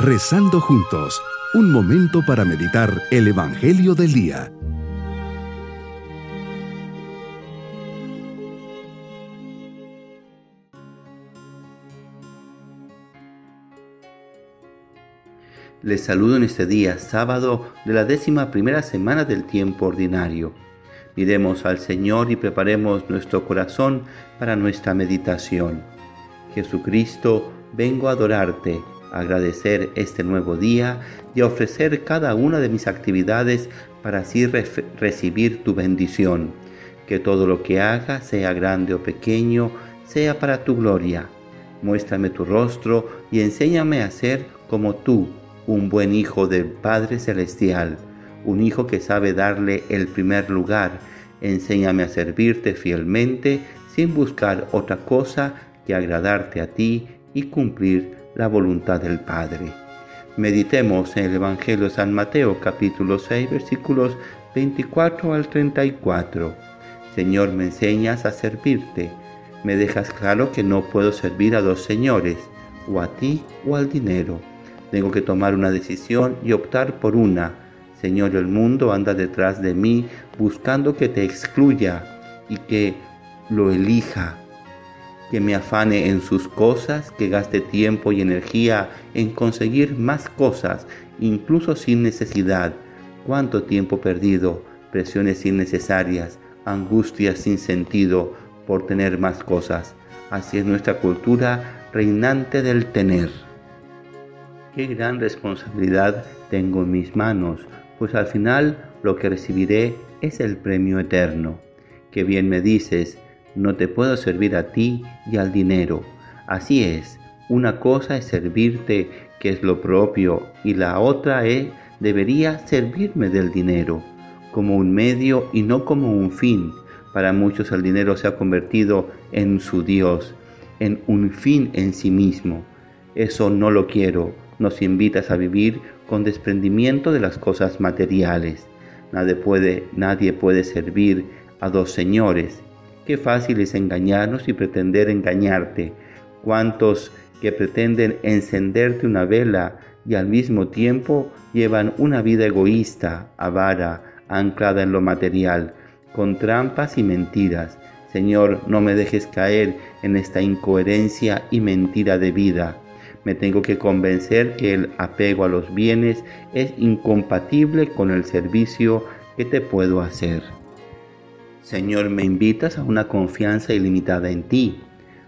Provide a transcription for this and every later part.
Rezando juntos, un momento para meditar el Evangelio del Día. Les saludo en este día, sábado de la décima primera semana del tiempo ordinario. Miremos al Señor y preparemos nuestro corazón para nuestra meditación. Jesucristo, vengo a adorarte, agradecer este nuevo día y ofrecer cada una de mis actividades para así recibir tu bendición. Que todo lo que haga, sea grande o pequeño, sea para tu gloria. Muéstrame tu rostro y enséñame a ser como tú, un buen hijo del Padre Celestial, un hijo que sabe darle el primer lugar. Enséñame a servirte fielmente sin buscar otra cosa que agradarte a ti y cumplir la voluntad del Padre. Meditemos en el Evangelio de San Mateo capítulo 6 versículos 24 al 34. Señor, me enseñas a servirte. Me dejas claro que no puedo servir a dos señores, o a ti o al dinero. Tengo que tomar una decisión y optar por una. Señor, el mundo anda detrás de mí buscando que te excluya y que lo elija. Que me afane en sus cosas, que gaste tiempo y energía en conseguir más cosas, incluso sin necesidad. ¿Cuánto tiempo perdido? Presiones innecesarias, angustias sin sentido por tener más cosas. Así es nuestra cultura reinante del tener. Qué gran responsabilidad tengo en mis manos, pues al final lo que recibiré es el premio eterno. Que bien me dices, no te puedo servir a ti y al dinero. Así es, una cosa es servirte, que es lo propio, y la otra es, debería servirme del dinero, como un medio y no como un fin. Para muchos el dinero se ha convertido en su Dios, en un fin en sí mismo. Eso no lo quiero nos invitas a vivir con desprendimiento de las cosas materiales. Nadie puede, nadie puede servir a dos señores. Qué fácil es engañarnos y pretender engañarte. Cuántos que pretenden encenderte una vela y al mismo tiempo llevan una vida egoísta, avara, anclada en lo material, con trampas y mentiras. Señor, no me dejes caer en esta incoherencia y mentira de vida me tengo que convencer que el apego a los bienes es incompatible con el servicio que te puedo hacer. Señor, me invitas a una confianza ilimitada en ti.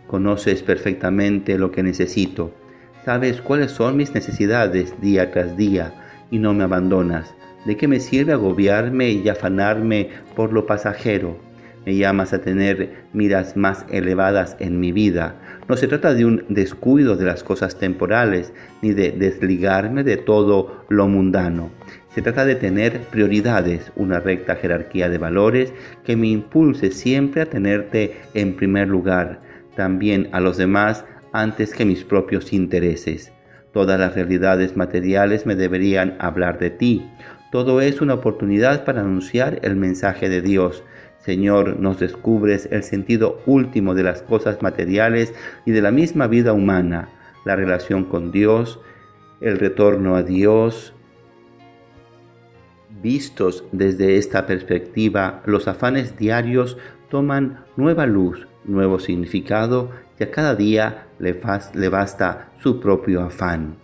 Conoces perfectamente lo que necesito. Sabes cuáles son mis necesidades día tras día y no me abandonas. ¿De qué me sirve agobiarme y afanarme por lo pasajero? Me llamas a tener miras más elevadas en mi vida. No se trata de un descuido de las cosas temporales, ni de desligarme de todo lo mundano. Se trata de tener prioridades, una recta jerarquía de valores que me impulse siempre a tenerte en primer lugar, también a los demás antes que mis propios intereses. Todas las realidades materiales me deberían hablar de ti. Todo es una oportunidad para anunciar el mensaje de Dios. Señor, nos descubres el sentido último de las cosas materiales y de la misma vida humana, la relación con Dios, el retorno a Dios. Vistos desde esta perspectiva, los afanes diarios toman nueva luz, nuevo significado y a cada día le, le basta su propio afán.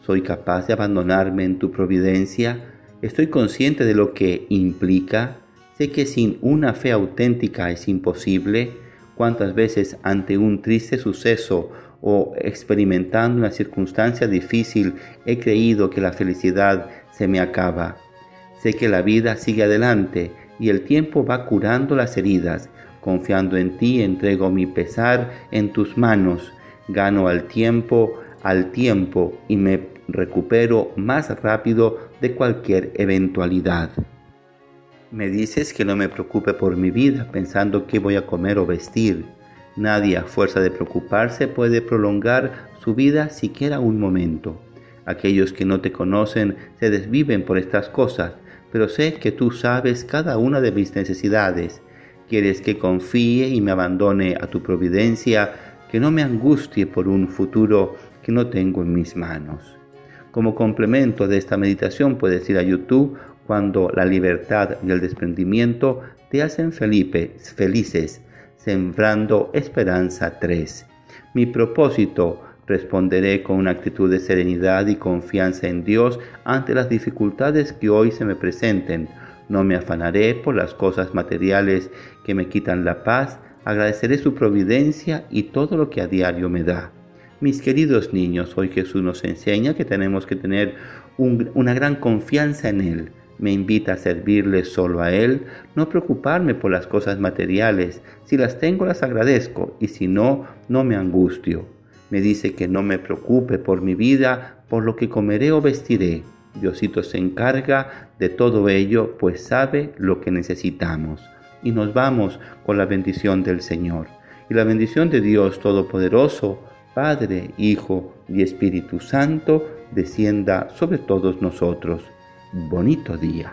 ¿Soy capaz de abandonarme en tu providencia? ¿Estoy consciente de lo que implica? Sé que sin una fe auténtica es imposible. Cuántas veces ante un triste suceso o experimentando una circunstancia difícil he creído que la felicidad se me acaba. Sé que la vida sigue adelante y el tiempo va curando las heridas. Confiando en ti, entrego mi pesar en tus manos. Gano al tiempo, al tiempo y me recupero más rápido de cualquier eventualidad. Me dices que no me preocupe por mi vida pensando qué voy a comer o vestir. Nadie a fuerza de preocuparse puede prolongar su vida siquiera un momento. Aquellos que no te conocen se desviven por estas cosas, pero sé que tú sabes cada una de mis necesidades. Quieres que confíe y me abandone a tu providencia, que no me angustie por un futuro que no tengo en mis manos. Como complemento de esta meditación puedes ir a YouTube cuando la libertad y el desprendimiento te hacen Felipe, felices, sembrando esperanza 3. Mi propósito, responderé con una actitud de serenidad y confianza en Dios ante las dificultades que hoy se me presenten. No me afanaré por las cosas materiales que me quitan la paz, agradeceré su providencia y todo lo que a diario me da. Mis queridos niños, hoy Jesús nos enseña que tenemos que tener una gran confianza en Él. Me invita a servirle solo a Él, no preocuparme por las cosas materiales. Si las tengo, las agradezco y si no, no me angustio. Me dice que no me preocupe por mi vida, por lo que comeré o vestiré. Diosito se encarga de todo ello, pues sabe lo que necesitamos. Y nos vamos con la bendición del Señor. Y la bendición de Dios Todopoderoso, Padre, Hijo y Espíritu Santo, descienda sobre todos nosotros. Bonito día.